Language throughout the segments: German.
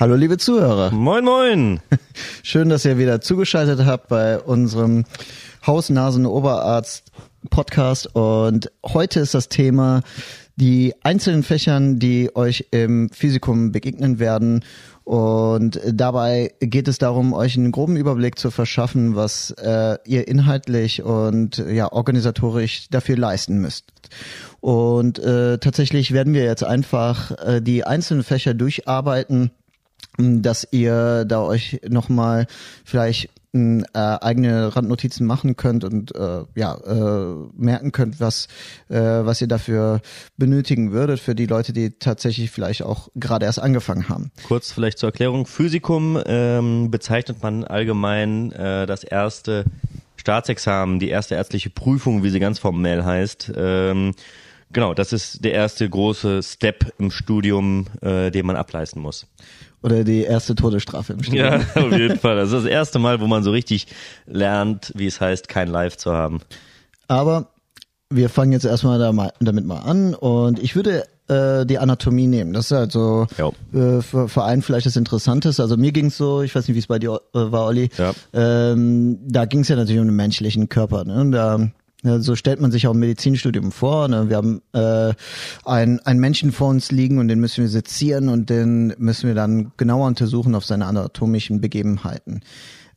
Hallo liebe Zuhörer. Moin, moin. Schön, dass ihr wieder zugeschaltet habt bei unserem Haus-Nasen-Oberarzt-Podcast. Und heute ist das Thema die einzelnen Fächern, die euch im Physikum begegnen werden. Und dabei geht es darum, euch einen groben Überblick zu verschaffen, was äh, ihr inhaltlich und ja organisatorisch dafür leisten müsst. Und äh, tatsächlich werden wir jetzt einfach äh, die einzelnen Fächer durcharbeiten dass ihr da euch nochmal vielleicht äh, eigene Randnotizen machen könnt und äh, ja äh, merken könnt, was äh, was ihr dafür benötigen würdet für die Leute, die tatsächlich vielleicht auch gerade erst angefangen haben. Kurz vielleicht zur Erklärung: Physikum ähm, bezeichnet man allgemein äh, das erste Staatsexamen, die erste ärztliche Prüfung, wie sie ganz formell heißt. Ähm, genau, das ist der erste große Step im Studium, äh, den man ableisten muss. Oder die erste Todesstrafe im Studium. Ja, auf jeden Fall. Das ist das erste Mal, wo man so richtig lernt, wie es heißt, kein Live zu haben. Aber wir fangen jetzt erstmal da mal, damit mal an und ich würde äh, die Anatomie nehmen. Das ist halt so äh, für, für einen vielleicht das Interessanteste. Also mir ging's so, ich weiß nicht, wie es bei dir äh, war, Olli. Ja. Ähm, da ging's ja natürlich um den menschlichen Körper. Ne? Da ja, so stellt man sich auch ein Medizinstudium vor. Ne? Wir haben äh, einen, einen Menschen vor uns liegen und den müssen wir sezieren und den müssen wir dann genauer untersuchen auf seine anatomischen Begebenheiten.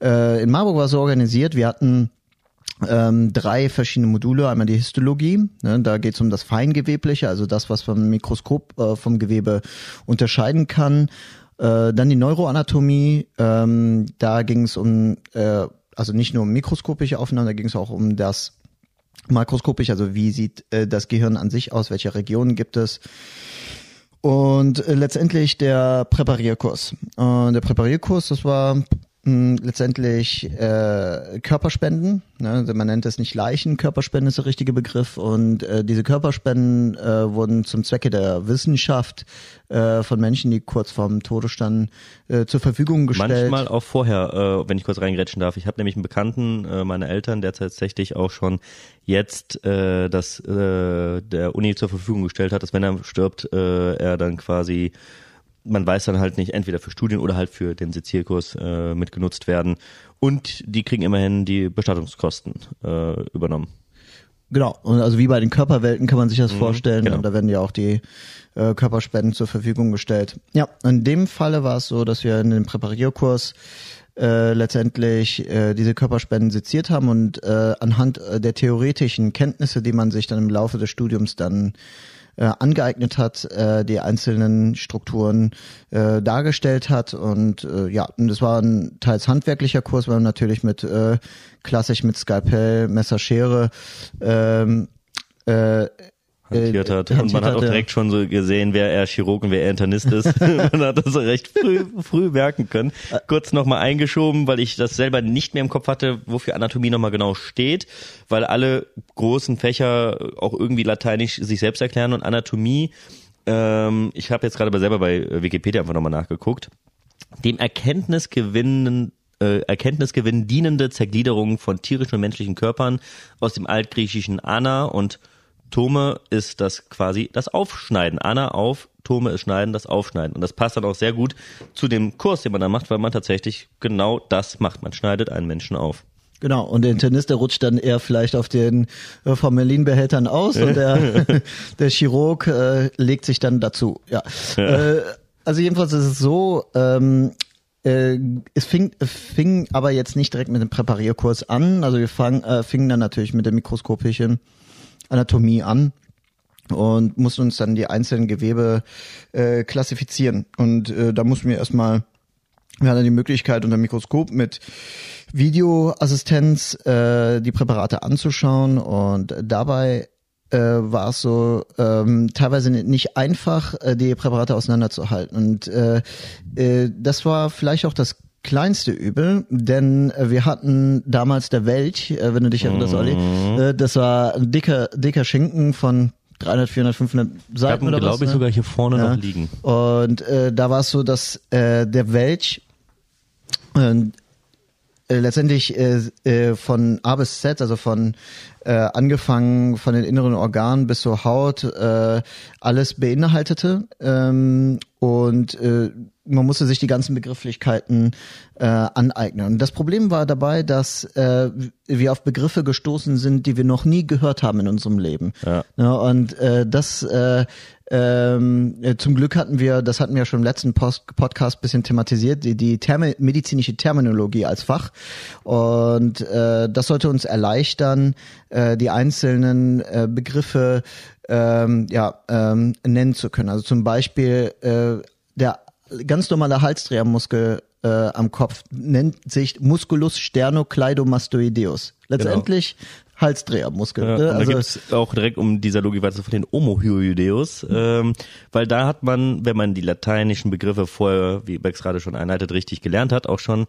Äh, in Marburg war es so organisiert, wir hatten ähm, drei verschiedene Module. Einmal die Histologie, ne, da geht es um das Feingewebliche, also das, was vom Mikroskop äh, vom Gewebe unterscheiden kann. Äh, dann die Neuroanatomie, ähm, da ging es um, äh, also nicht nur um mikroskopische Aufnahmen, da ging es auch um das makroskopisch, also wie sieht äh, das Gehirn an sich aus, welche Regionen gibt es. Und äh, letztendlich der Präparierkurs. Und der Präparierkurs, das war letztendlich äh, Körperspenden. Ne? Also man nennt es nicht Leichen, Körperspenden ist der richtige Begriff. Und äh, diese Körperspenden äh, wurden zum Zwecke der Wissenschaft äh, von Menschen, die kurz vorm Tode standen, äh, zur Verfügung gestellt. Manchmal auch vorher, äh, wenn ich kurz reingrätschen darf. Ich habe nämlich einen Bekannten, äh, meine Eltern, der tatsächlich auch schon jetzt äh, das äh, der Uni zur Verfügung gestellt hat, dass wenn er stirbt, äh, er dann quasi man weiß dann halt nicht, entweder für Studien oder halt für den Sezierkurs äh, mitgenutzt werden. Und die kriegen immerhin die Bestattungskosten äh, übernommen. Genau, und also wie bei den Körperwelten kann man sich das mhm, vorstellen. Genau. Und da werden ja auch die äh, Körperspenden zur Verfügung gestellt. Ja, in dem Falle war es so, dass wir in dem Präparierkurs äh, letztendlich äh, diese Körperspenden seziert haben und äh, anhand äh, der theoretischen Kenntnisse, die man sich dann im Laufe des Studiums dann äh, angeeignet hat, äh, die einzelnen Strukturen äh, dargestellt hat. Und äh, ja, und das war ein teils handwerklicher Kurs, weil natürlich mit äh, klassisch mit Skalpell, Messer, Schere ähm, äh, hantiert hat. Hantiert und man hat auch direkt schon so gesehen, wer er Chirurg und wer er Internist ist. man hat das recht früh, früh merken können. Kurz nochmal eingeschoben, weil ich das selber nicht mehr im Kopf hatte, wofür Anatomie nochmal genau steht, weil alle großen Fächer auch irgendwie lateinisch sich selbst erklären und Anatomie, ähm, ich habe jetzt gerade selber bei Wikipedia einfach nochmal nachgeguckt, dem Erkenntnisgewinnen äh, Erkenntnisgewinn dienende Zergliederung von tierischen und menschlichen Körpern aus dem altgriechischen Ana und Tome ist das quasi das Aufschneiden. Anna auf, Tome ist Schneiden, das Aufschneiden. Und das passt dann auch sehr gut zu dem Kurs, den man da macht, weil man tatsächlich genau das macht. Man schneidet einen Menschen auf. Genau, und der Internist, der rutscht dann eher vielleicht auf den äh, Formalinbehältern aus und der, der Chirurg äh, legt sich dann dazu. Ja. ja. Äh, also jedenfalls ist es so, ähm, äh, es fing, fing aber jetzt nicht direkt mit dem Präparierkurs an. Also wir fang, äh, fingen dann natürlich mit der mikroskopischen Anatomie an und mussten uns dann die einzelnen Gewebe äh, klassifizieren. Und äh, da mussten wir erstmal, wir hatten die Möglichkeit unter Mikroskop mit Videoassistenz äh, die Präparate anzuschauen und dabei äh, war es so ähm, teilweise nicht einfach, äh, die Präparate auseinanderzuhalten. Und äh, äh, das war vielleicht auch das kleinste Übel, denn äh, wir hatten damals der Welch, äh, wenn du dich erinnerst, Olli, mhm. äh, das war ein dicker, dicker Schinken von 300, 400, 500 Seiten oder glaube ich ne? sogar hier vorne ja. noch liegen. Und äh, da war es so, dass äh, der Welch äh, äh, letztendlich äh, äh, von A bis Z, also von äh, angefangen von den inneren Organen bis zur Haut, äh, alles beinhaltete. Ähm, und man musste sich die ganzen Begrifflichkeiten äh, aneignen. Und das Problem war dabei, dass äh, wir auf Begriffe gestoßen sind, die wir noch nie gehört haben in unserem Leben. Ja. ja und äh, das äh, ähm, äh, zum Glück hatten wir, das hatten wir schon im letzten Post Podcast bisschen thematisiert, die, die Thermi medizinische Terminologie als Fach. Und äh, das sollte uns erleichtern, äh, die einzelnen äh, Begriffe ähm, ja, ähm, nennen zu können. Also zum Beispiel äh, der ganz normale Halsdrehermuskel äh, am Kopf nennt sich Musculus sternocleidomastoideus. Letztendlich genau. Halsdrehermuskel. Ja, ne? also, da gibt's auch direkt um dieser Logik weiter von den Omohyoideus, ähm, weil da hat man, wenn man die lateinischen Begriffe vorher, wie Bex gerade schon einleitet, richtig gelernt hat, auch schon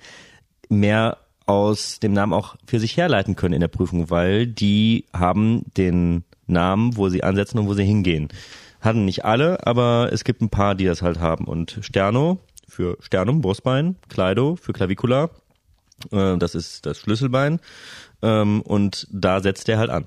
mehr aus dem Namen auch für sich herleiten können in der Prüfung, weil die haben den Namen, wo sie ansetzen und wo sie hingehen. Hatten nicht alle, aber es gibt ein paar, die das halt haben. Und Sterno für Sternum, Brustbein, Kleido für Clavicula, äh, das ist das Schlüsselbein. Ähm, und da setzt er halt an.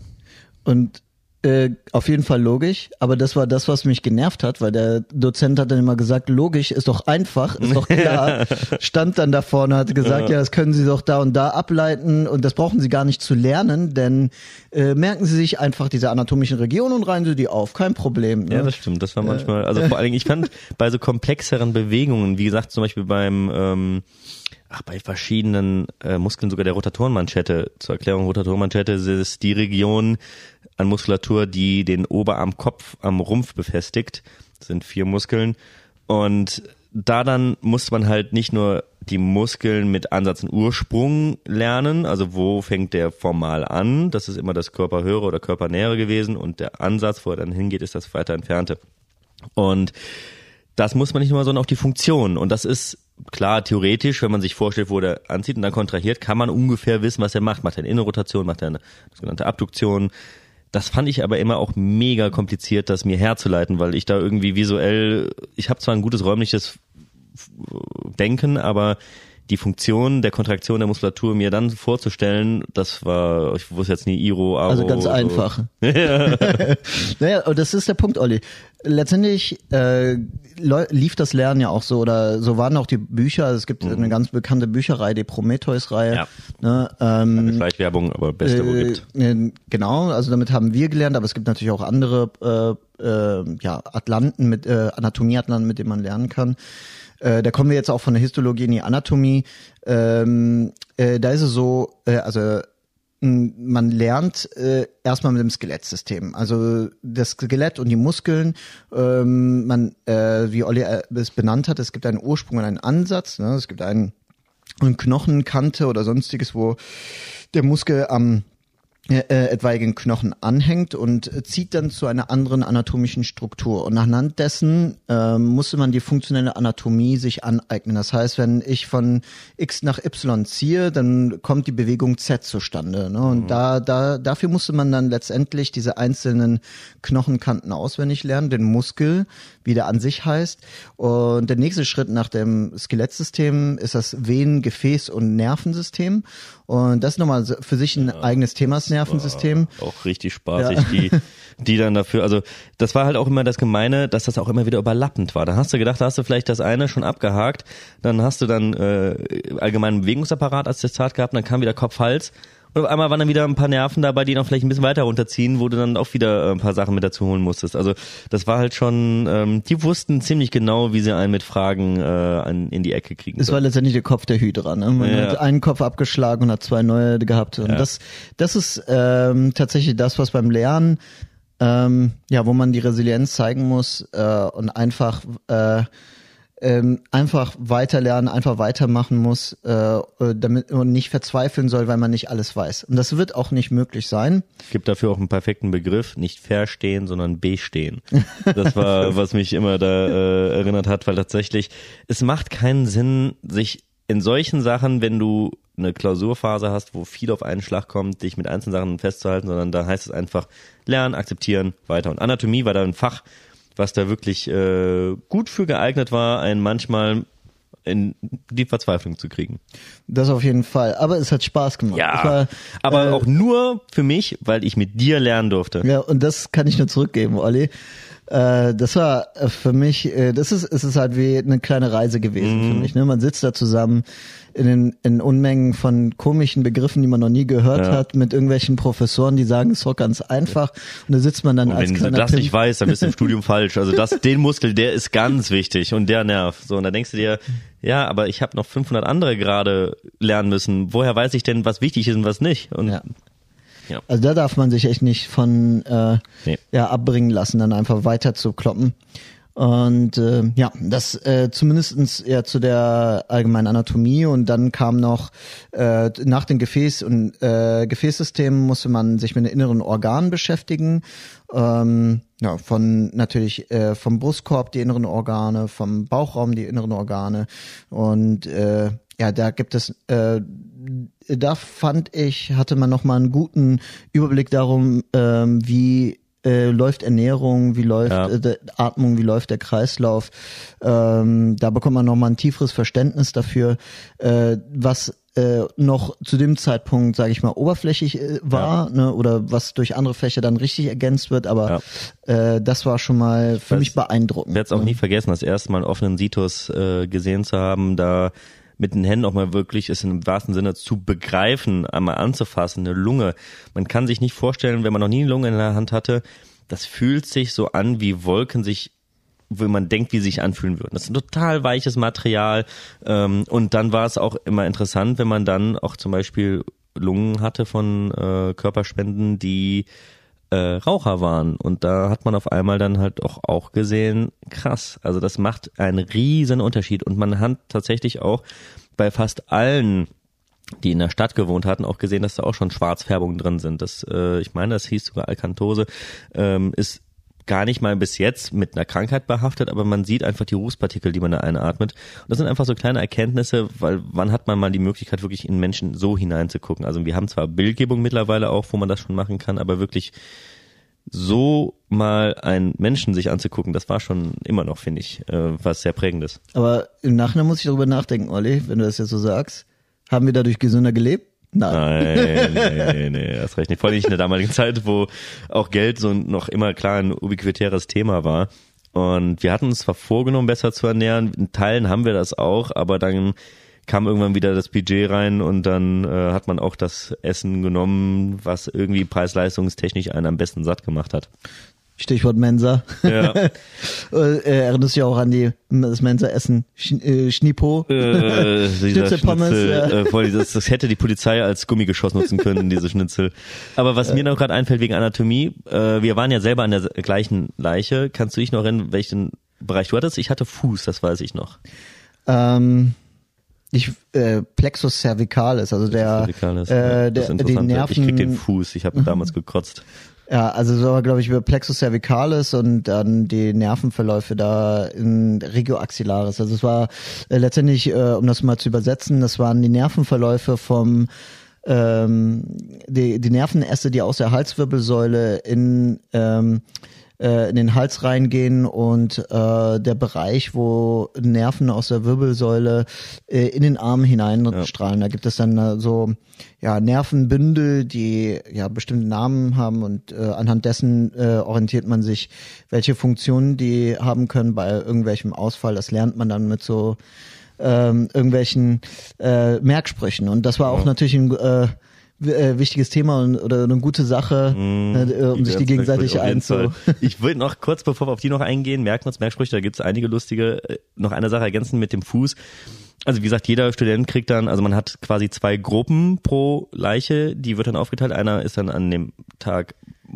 Und äh, auf jeden Fall logisch, aber das war das, was mich genervt hat, weil der Dozent hat dann immer gesagt, logisch ist doch einfach, ist doch klar. Stand dann da vorne, hat gesagt, ja. ja. das können Sie doch da und da ableiten und das brauchen Sie gar nicht zu lernen, denn äh, merken Sie sich einfach diese anatomischen Regionen und reihen Sie die auf, kein Problem. Ne? Ja, das stimmt. Das war manchmal, also vor allen Dingen, ich fand bei so komplexeren Bewegungen, wie gesagt, zum Beispiel beim ähm, ach, bei verschiedenen äh, Muskeln sogar der Rotatorenmanschette. Zur Erklärung, Rotatorenmanschette ist die Region an Muskulatur, die den Oberarmkopf am Rumpf befestigt. Das sind vier Muskeln. Und da dann musste man halt nicht nur die Muskeln mit Ansatz und Ursprung lernen, also wo fängt der formal an, das ist immer das Körperhöhere oder Körpernähere gewesen und der Ansatz, wo er dann hingeht, ist das weiter entfernte. Und das muss man nicht nur, sondern auch die Funktion. Und das ist klar, theoretisch, wenn man sich vorstellt, wo der anzieht und dann kontrahiert, kann man ungefähr wissen, was er macht. Macht er eine Innenrotation, macht er eine sogenannte Abduktion. Das fand ich aber immer auch mega kompliziert, das mir herzuleiten, weil ich da irgendwie visuell, ich habe zwar ein gutes räumliches Denken, aber die Funktion der Kontraktion der Muskulatur mir dann vorzustellen, das war, ich wusste jetzt nie Iro, Aro. Also ganz so. einfach. naja, und das ist der Punkt, Olli. Letztendlich äh, lief das Lernen ja auch so oder so waren auch die Bücher. Es gibt mhm. eine ganz bekannte Bücherreihe, die Prometheus-Reihe. Ja. Ne, ähm, Schleichwerbung, aber beste, wo äh, gibt. Äh, genau, also damit haben wir gelernt, aber es gibt natürlich auch andere äh, äh, ja, Atlanten mit äh, Anatomieatlanten, mit denen man lernen kann. Äh, da kommen wir jetzt auch von der Histologie in die Anatomie. Ähm, äh, da ist es so, äh, also man lernt äh, erstmal mit dem Skelettsystem. Also das Skelett und die Muskeln, ähm, man, äh, wie Olli äh, es benannt hat, es gibt einen Ursprung und einen Ansatz. Ne? Es gibt einen, eine Knochenkante oder sonstiges, wo der Muskel am äh, äh, etwaigen Knochen anhängt und zieht dann zu einer anderen anatomischen Struktur. Und anhand dessen äh, musste man die funktionelle Anatomie sich aneignen. Das heißt, wenn ich von X nach Y ziehe, dann kommt die Bewegung Z zustande. Ne? Und mhm. da, da, dafür musste man dann letztendlich diese einzelnen Knochenkanten auswendig lernen, den Muskel, wie der an sich heißt. Und der nächste Schritt nach dem Skelettsystem ist das Venen-, Gefäß- und Nervensystem. Und das ist nochmal für sich ein ja, eigenes Thema, das Nervensystem. Auch richtig spaßig, ja. die, die dann dafür, also das war halt auch immer das Gemeine, dass das auch immer wieder überlappend war. Da hast du gedacht, da hast du vielleicht das eine schon abgehakt, dann hast du dann äh, allgemeinen Bewegungsapparat als Testat gehabt, dann kam wieder Kopf-Hals und auf einmal waren dann wieder ein paar Nerven dabei, die noch vielleicht ein bisschen weiter runterziehen, wo du dann auch wieder äh, ein paar Sachen mit dazu holen musstest. Also das war halt schon, ähm, die wussten ziemlich genau, wie sie einen mit Fragen äh, an, in die Ecke kriegen. Das war letztendlich der Kopf der Hydra. Ne? Man ja. hat einen Kopf abgeschlagen und hat zwei neue gehabt. Und ja. das, das ist ähm, tatsächlich das, was beim Lernen, ähm, ja, wo man die Resilienz zeigen muss äh, und einfach äh, ähm, einfach weiterlernen, einfach weitermachen muss, äh, damit man nicht verzweifeln soll, weil man nicht alles weiß. Und das wird auch nicht möglich sein. Gibt dafür auch einen perfekten Begriff, nicht verstehen, sondern bestehen. Das war, was mich immer da äh, erinnert hat, weil tatsächlich es macht keinen Sinn, sich in solchen Sachen, wenn du eine Klausurphase hast, wo viel auf einen Schlag kommt, dich mit einzelnen Sachen festzuhalten, sondern da heißt es einfach lernen, akzeptieren, weiter. Und Anatomie war da ein Fach, was da wirklich äh, gut für geeignet war, einen manchmal in die Verzweiflung zu kriegen. Das auf jeden Fall. Aber es hat Spaß gemacht. Ja, war, aber äh, auch nur für mich, weil ich mit dir lernen durfte. Ja, und das kann ich nur zurückgeben, Olli. Äh, das war für mich, äh, das ist, es ist halt wie eine kleine Reise gewesen mm. für mhm. mich. Ne? Man sitzt da zusammen in, den, in Unmengen von komischen Begriffen, die man noch nie gehört ja. hat, mit irgendwelchen Professoren, die sagen, es ist doch ganz einfach. Und da sitzt man dann und als Wenn du das Pimp. nicht weißt, dann bist du im Studium falsch. Also das, den Muskel, der ist ganz wichtig und der Nerv. So, und da denkst du dir, ja, aber ich habe noch 500 andere gerade lernen müssen. Woher weiß ich denn, was wichtig ist und was nicht? Und ja. Ja. Also da darf man sich echt nicht von äh, nee. ja, abbringen lassen, dann einfach weiter zu kloppen. Und äh, ja, das äh, zumindestens ja zu der allgemeinen Anatomie und dann kam noch äh, nach den Gefäß- und äh, Gefäßsystemen musste man sich mit den inneren Organen beschäftigen. Ähm, ja, von natürlich äh, vom Brustkorb die inneren Organe, vom Bauchraum die inneren Organe und äh, ja, da gibt es äh, da fand ich, hatte man nochmal einen guten Überblick darum, ähm, wie äh, läuft Ernährung, wie läuft ja. äh, Atmung, wie läuft der Kreislauf. Ähm, da bekommt man nochmal ein tieferes Verständnis dafür, äh, was äh, noch zu dem Zeitpunkt, sage ich mal, oberflächlich äh, war, ja. ne, oder was durch andere Fächer dann richtig ergänzt wird, aber ja. äh, das war schon mal für das, mich beeindruckend. Ich werde es auch ne? nie vergessen, das erste Mal einen offenen Situs gesehen zu haben, da mit den Händen auch mal wirklich es im wahrsten Sinne zu begreifen, einmal anzufassen, eine Lunge. Man kann sich nicht vorstellen, wenn man noch nie eine Lunge in der Hand hatte, das fühlt sich so an, wie Wolken sich wo man denkt, wie sie sich anfühlen würden. Das ist ein total weiches Material. Ähm, und dann war es auch immer interessant, wenn man dann auch zum Beispiel Lungen hatte von äh, Körperspenden, die äh, Raucher waren. Und da hat man auf einmal dann halt auch, auch gesehen, krass, also das macht einen riesen Unterschied. Und man hat tatsächlich auch bei fast allen die in der Stadt gewohnt hatten, auch gesehen, dass da auch schon Schwarzfärbungen drin sind. Das, äh, ich meine, das hieß sogar Alkantose, ähm, ist gar nicht mal bis jetzt mit einer Krankheit behaftet, aber man sieht einfach die Rußpartikel, die man da einatmet. Und das sind einfach so kleine Erkenntnisse, weil wann hat man mal die Möglichkeit, wirklich in Menschen so hineinzugucken? Also wir haben zwar Bildgebung mittlerweile auch, wo man das schon machen kann, aber wirklich so mal einen Menschen sich anzugucken, das war schon immer noch, finde ich, äh, was sehr prägendes. Aber im Nachhinein muss ich darüber nachdenken, Olli, wenn du das jetzt so sagst. Haben wir dadurch gesünder gelebt? Nein. Nein, nee, nee, das reicht nicht. Vor allem nicht in der damaligen Zeit, wo auch Geld so noch immer klar ein ubiquitäres Thema war. Und wir hatten uns zwar vorgenommen, besser zu ernähren, in Teilen haben wir das auch, aber dann kam irgendwann wieder das Budget rein und dann äh, hat man auch das Essen genommen, was irgendwie preis-leistungstechnisch einen am besten satt gemacht hat. Stichwort Mensa. Ja. äh, erinnerst du dich auch an die, das Mensa-Essen? Sch, äh, Schnipo? Äh, Schnitzelpommes. Schnitzel, ja. äh, das, das hätte die Polizei als Gummigeschoss nutzen können, diese Schnitzel. Aber was mir noch gerade einfällt wegen Anatomie, äh, wir waren ja selber an der gleichen Leiche. Kannst du dich noch erinnern, welchen Bereich du hattest? Ich hatte Fuß, das weiß ich noch. Ähm ich äh, Plexus cervicalis, also der, cervicalis, äh, der die Nerven. Ich krieg den Fuß, ich habe damals gekotzt. Ja, also so glaube ich über Plexus cervicalis und dann die Nervenverläufe da in Regioaxillaris. Also es war äh, letztendlich, äh, um das mal zu übersetzen, das waren die Nervenverläufe vom ähm, die, die Nervenäste, die aus der Halswirbelsäule in ähm, äh, in den Hals reingehen und äh, der Bereich, wo Nerven aus der Wirbelsäule äh, in den Arm hineinstrahlen. Ja. Da gibt es dann äh, so ja Nervenbündel, die ja bestimmte Namen haben und äh, anhand dessen äh, orientiert man sich, welche Funktionen die haben können bei irgendwelchem Ausfall. Das lernt man dann mit so ähm, irgendwelchen äh, Merksprüchen. Und das war auch ja. natürlich ein äh, äh, wichtiges Thema und, oder eine gute Sache, mm, äh, um sich die gegenseitig einzu. Ich will noch kurz, bevor wir auf die noch eingehen, merken uns Merksprüche, da gibt's einige lustige, äh, noch eine Sache ergänzen mit dem Fuß. Also wie gesagt, jeder Student kriegt dann, also man hat quasi zwei Gruppen pro Leiche, die wird dann aufgeteilt. Einer ist dann an dem Tag,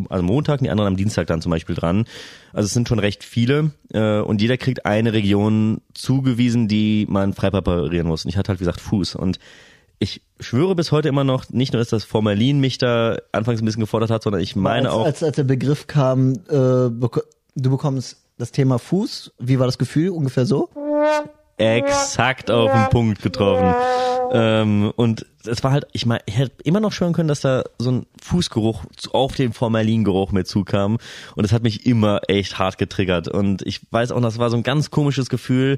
also Montag, die anderen am Dienstag dann zum Beispiel dran. Also es sind schon recht viele äh, und jeder kriegt eine Region zugewiesen, die man frei präparieren muss. Und ich hatte halt wie gesagt Fuß und ich schwöre bis heute immer noch, nicht nur, dass das Formalin mich da anfangs ein bisschen gefordert hat, sondern ich meine als, auch. Als, als der Begriff kam, äh, bek du bekommst das Thema Fuß, wie war das Gefühl? Ungefähr so? Exakt auf den Punkt getroffen. Ähm, und es war halt, ich meine, ich hätte immer noch schwören können, dass da so ein Fußgeruch auf den Formalingeruch mit zukam. Und es hat mich immer echt hart getriggert. Und ich weiß auch, das war so ein ganz komisches Gefühl,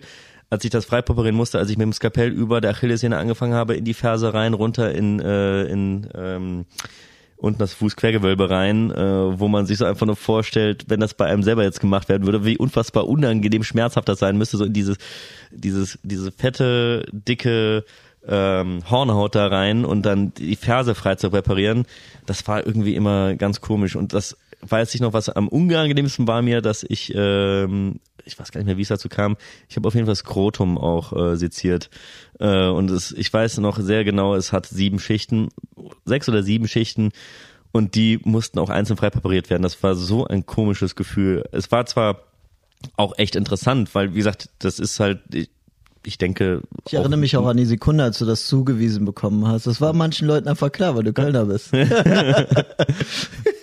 als ich das freipoperieren musste, als ich mit dem Skapell über der Achillessehne angefangen habe, in die Ferse rein, runter in, äh, in ähm, unten das Fußquergewölbe rein, äh, wo man sich so einfach nur vorstellt, wenn das bei einem selber jetzt gemacht werden würde, wie unfassbar unangenehm schmerzhaft das sein müsste, so in dieses, dieses, diese fette, dicke ähm, Hornhaut da rein und dann die Ferse frei zu reparieren. Das war irgendwie immer ganz komisch und das weiß ich noch, was am unangenehmsten war mir, dass ich, ähm, ich weiß gar nicht mehr, wie es dazu kam, ich habe auf jeden Fall Skrotum auch äh, seziert. Äh, und es, ich weiß noch sehr genau, es hat sieben Schichten, sechs oder sieben Schichten und die mussten auch einzeln frei präpariert werden. Das war so ein komisches Gefühl. Es war zwar auch echt interessant, weil wie gesagt, das ist halt, ich, ich denke. Ich erinnere mich auch an die Sekunde, als du das zugewiesen bekommen hast. Das war manchen Leuten einfach klar, weil du Kölner bist.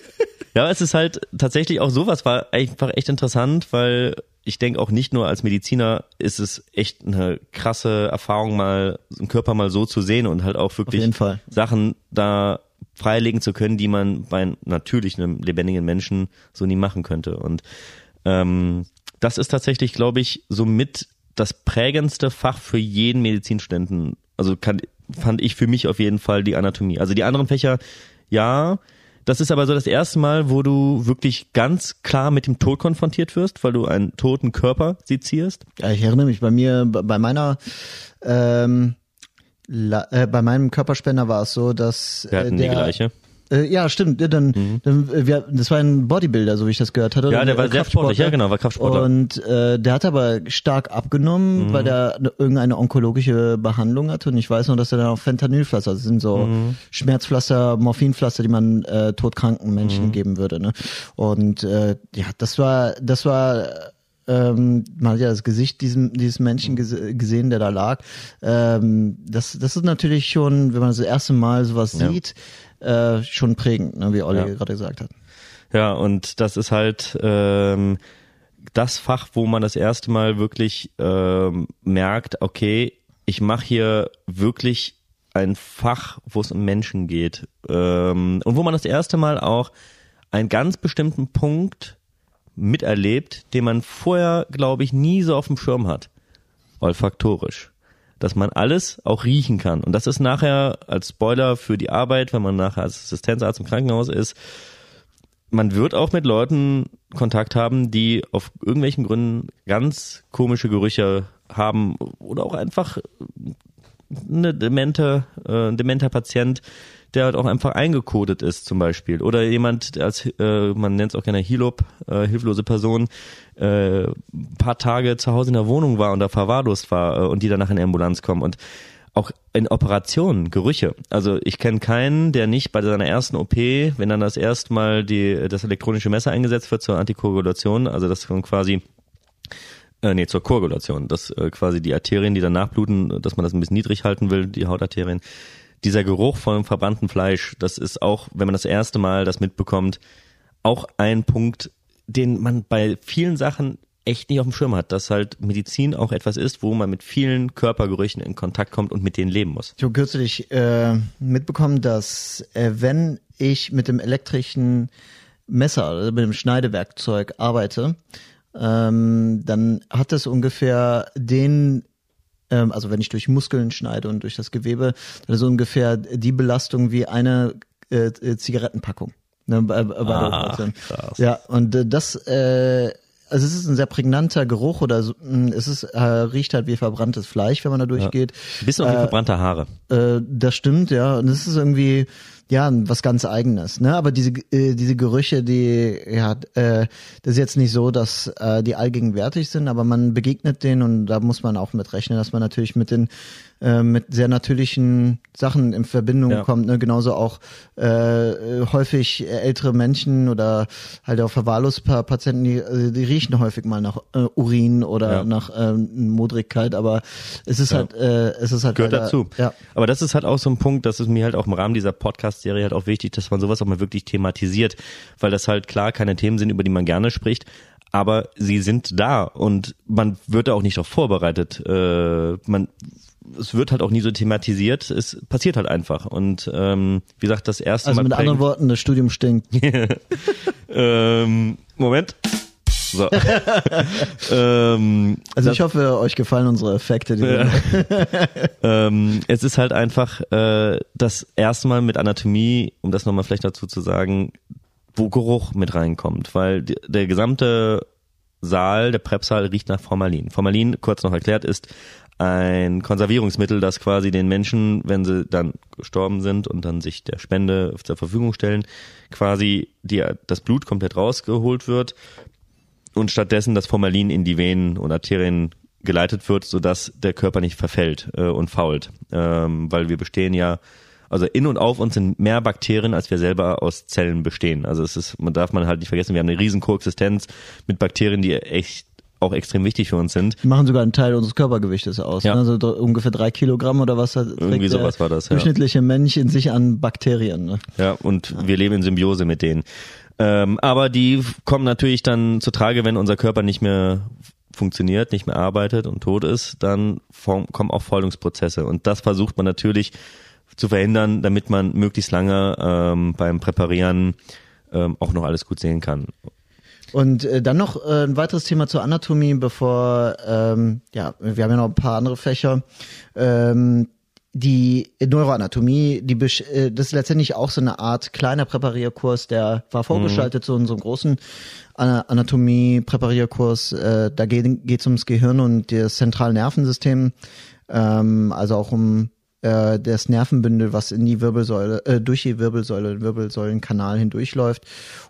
Ja, es ist halt tatsächlich auch sowas war einfach echt interessant, weil ich denke auch nicht nur als Mediziner ist es echt eine krasse Erfahrung, mal einen Körper mal so zu sehen und halt auch wirklich Sachen da freilegen zu können, die man bei natürlich einem lebendigen Menschen so nie machen könnte. Und ähm, das ist tatsächlich, glaube ich, somit das prägendste Fach für jeden Medizinstudenten. Also kann, fand ich für mich auf jeden Fall die Anatomie. Also die anderen Fächer, ja, das ist aber so das erste Mal, wo du wirklich ganz klar mit dem Tod konfrontiert wirst, weil du einen toten Körper sezierst. Ja, ich erinnere mich, bei mir, bei meiner ähm, La, äh, bei meinem Körperspender war es so, dass äh, der, die gleiche. Äh, ja, stimmt. Dann, mhm. dann äh, wir, das war ein Bodybuilder, so wie ich das gehört hatte. Ja, der war sehr sportlich, ja genau, war Kraftsportler. Und äh, der hat aber stark abgenommen, mhm. weil der irgendeine onkologische Behandlung hatte. Und ich weiß noch, dass er dann auch Fentanylpflaster, das sind so mhm. Schmerzpflaster, Morphinpflaster, die man äh, todkranken Menschen mhm. geben würde. Ne? Und äh, ja, das war, das war ähm, man hat ja das Gesicht diesem, dieses Menschen gesehen, der da lag. Ähm, das, das ist natürlich schon, wenn man das erste Mal sowas ja. sieht, äh, schon prägend, ne, wie Olli ja. gerade gesagt hat. Ja, und das ist halt ähm, das Fach, wo man das erste Mal wirklich ähm, merkt, okay, ich mache hier wirklich ein Fach, wo es um Menschen geht. Ähm, und wo man das erste Mal auch einen ganz bestimmten Punkt miterlebt, den man vorher, glaube ich, nie so auf dem Schirm hat. Olfaktorisch dass man alles auch riechen kann. Und das ist nachher als Spoiler für die Arbeit, wenn man nachher als Assistenzarzt im Krankenhaus ist. Man wird auch mit Leuten Kontakt haben, die auf irgendwelchen Gründen ganz komische Gerüche haben oder auch einfach eine demente, äh, ein dementer Patient, der halt auch einfach eingekodet ist zum Beispiel. Oder jemand, als, äh, man nennt es auch gerne Hilop, äh, hilflose Person, äh, paar Tage zu Hause in der Wohnung war und da verwahrlost war äh, und die danach in die Ambulanz kommen. Und auch in Operationen, Gerüche. Also ich kenne keinen, der nicht bei seiner ersten OP, wenn dann das erste Mal die, das elektronische Messer eingesetzt wird zur Antikoagulation, also das quasi äh, nee, zur Koagulation, dass äh, quasi die Arterien, die danach bluten, dass man das ein bisschen niedrig halten will, die Hautarterien, dieser Geruch von verbranntem Fleisch, das ist auch, wenn man das erste Mal das mitbekommt, auch ein Punkt, den man bei vielen Sachen echt nicht auf dem Schirm hat, dass halt Medizin auch etwas ist, wo man mit vielen Körpergerüchen in Kontakt kommt und mit denen leben muss. Ich habe kürzlich äh, mitbekommen, dass äh, wenn ich mit dem elektrischen Messer also mit dem Schneidewerkzeug arbeite, ähm, dann hat das ungefähr den ähm, also wenn ich durch Muskeln schneide und durch das Gewebe, dann so ungefähr die Belastung wie eine äh, äh Zigarettenpackung. Ne, bei, bei ah, krass. Ja, und äh, das äh, also es ist ein sehr prägnanter Geruch oder so, hm, es ist, äh, riecht halt wie verbranntes Fleisch, wenn man da durchgeht. Ja. Bisschen auch wie äh, verbrannte Haare. Äh, das stimmt, ja. Und es ist irgendwie, ja, was ganz eigenes, ne? Aber diese äh, diese Gerüche, die ja, äh, das ist jetzt nicht so, dass äh, die allgegenwärtig sind, aber man begegnet denen und da muss man auch mit rechnen, dass man natürlich mit den äh, mit sehr natürlichen Sachen in Verbindung ja. kommt. Ne? Genauso auch äh, häufig ältere Menschen oder halt auch verwahrloste Patienten, die, äh, die riechen häufig mal nach äh, Urin oder ja. nach äh, Modrigkeit, aber es ist ja. halt, äh, es ist halt gehört leider, dazu. Ja. Aber das ist halt auch so ein Punkt, das ist mir halt auch im Rahmen dieser Podcast-Serie halt auch wichtig, dass man sowas auch mal wirklich thematisiert, weil das halt klar keine Themen sind, über die man gerne spricht, aber sie sind da und man wird da auch nicht darauf vorbereitet. Äh, man es wird halt auch nie so thematisiert. Es passiert halt einfach. Und ähm, wie gesagt, das erste also Mal. Also mit anderen Worten, das Studium stinkt. ähm, Moment. So. ähm, also ich hoffe, euch gefallen unsere Effekte. Ja. ähm, es ist halt einfach äh, das erste Mal mit Anatomie, um das nochmal vielleicht dazu zu sagen, wo Geruch mit reinkommt, weil die, der gesamte Saal, der Prepsaal riecht nach Formalin. Formalin, kurz noch erklärt, ist ein Konservierungsmittel, das quasi den Menschen, wenn sie dann gestorben sind und dann sich der Spende zur Verfügung stellen, quasi die, das Blut komplett rausgeholt wird und stattdessen das Formalin in die Venen und Arterien geleitet wird, sodass der Körper nicht verfällt äh, und fault. Ähm, weil wir bestehen ja, also in und auf uns sind mehr Bakterien, als wir selber aus Zellen bestehen. Also es ist, man darf man halt nicht vergessen, wir haben eine riesen Koexistenz mit Bakterien, die echt auch extrem wichtig für uns sind. Die machen sogar einen Teil unseres Körpergewichtes aus. Ja. Ne? Also ungefähr drei Kilogramm oder was Irgendwie sowas war das, ja. durchschnittliche Mensch in sich an Bakterien. Ne? Ja, und ja. wir leben in Symbiose mit denen. Ähm, aber die kommen natürlich dann zu Trage, wenn unser Körper nicht mehr funktioniert, nicht mehr arbeitet und tot ist, dann kommen auch Fäulungsprozesse. Und das versucht man natürlich zu verhindern, damit man möglichst lange ähm, beim Präparieren ähm, auch noch alles gut sehen kann. Und äh, dann noch äh, ein weiteres Thema zur Anatomie, bevor, ähm, ja, wir haben ja noch ein paar andere Fächer. Ähm, die Neuroanatomie, die äh, das ist letztendlich auch so eine Art kleiner Präparierkurs, der war vorgeschaltet mhm. zu unserem großen Anatomie-Präparierkurs. Äh, da geht es ums Gehirn und das zentrale Nervensystem, ähm, also auch um äh, das Nervenbündel, was in die Wirbelsäule, äh, durch die Wirbelsäule, Wirbelsäulenkanal hindurchläuft.